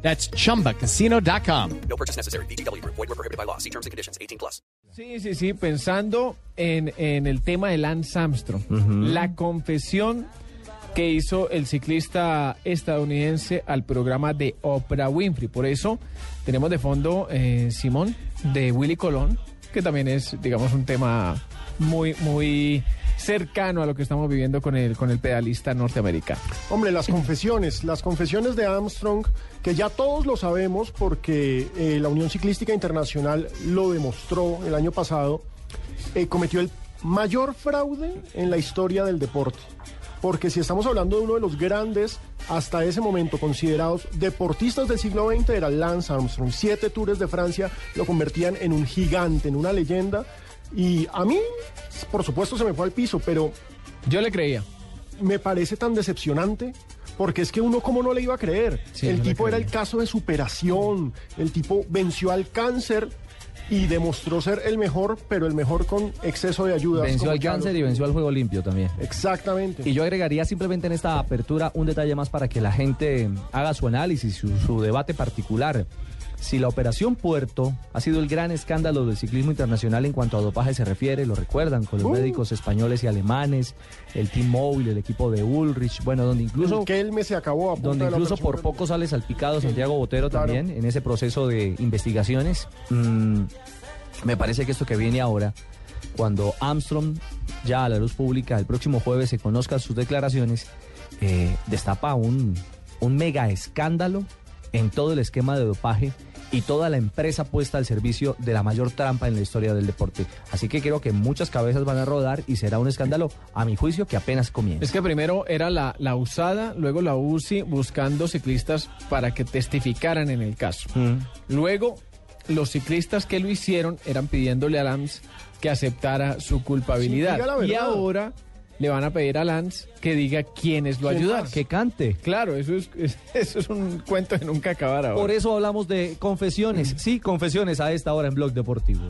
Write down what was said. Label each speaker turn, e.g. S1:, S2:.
S1: That's chumbacasino.com.
S2: No purchase necessary. BGW. Void were prohibited by law. See terms and conditions. 18 plus.
S3: Sí, sí, sí, pensando en, en el tema de Lance Armstrong, la confesión que hizo el ciclista estadounidense al programa de Oprah Winfrey. Por eso tenemos de fondo, eh, Simón, de Willy Colón, que también es, digamos, un tema muy, muy cercano a lo que estamos viviendo con el, con el pedalista norteamericano.
S4: Hombre, las confesiones, las confesiones de Armstrong, que ya todos lo sabemos porque eh, la Unión Ciclística Internacional lo demostró el año pasado, eh, cometió el mayor fraude en la historia del deporte. Porque si estamos hablando de uno de los grandes, hasta ese momento considerados deportistas del siglo XX, era Lance Armstrong. Siete tours de Francia lo convertían en un gigante, en una leyenda. Y a mí, por supuesto, se me fue al piso, pero
S3: Yo le creía.
S4: me parece tan decepcionante. Porque es que uno, ¿cómo no le iba a creer?
S3: Sí,
S4: el tipo era el caso de superación. El tipo venció al cáncer y demostró ser el mejor, pero el mejor con exceso de ayuda.
S5: Venció al cáncer y venció al juego limpio también.
S4: Exactamente.
S5: Y yo agregaría simplemente en esta apertura un detalle más para que la gente haga su análisis, su, su debate particular. Si la operación Puerto ha sido el gran escándalo del ciclismo internacional en cuanto a dopaje se refiere, lo recuerdan con los
S4: Uh.
S5: médicos españoles y alemanes, el Team Móvil, el equipo de Ulrich, bueno, donde incluso
S4: que él me se acabó a
S5: donde incluso por poco sale salpicado Santiago Botero
S4: claro.
S5: también en ese proceso de investigaciones. Mm, me parece que esto que viene ahora, cuando Armstrong ya a la luz pública el próximo jueves se conozcan sus declaraciones, eh, destapa un, un mega escándalo en todo el esquema de dopaje y toda la empresa puesta al servicio de la mayor trampa en la historia del deporte. Así que creo que muchas cabezas van a rodar y será un escándalo, a mi juicio, que apenas comienza.
S3: Es que primero era la, la usada, luego la UCI buscando ciclistas para que testificaran en el caso.
S5: Mm.
S3: Luego, los ciclistas que lo hicieron eran pidiéndole a Lance que aceptara su culpabilidad.
S4: Sí,
S3: y ahora le van a pedir a Lance que diga quiénes lo
S4: ¿Quién
S3: ayudaron.
S5: Que cante.
S3: Claro, eso es, es- eso es un cuento de nunca acabar ahora.
S5: Por eso hablamos de confesiones. Sí, confesiones a esta hora en Blog Deportivo.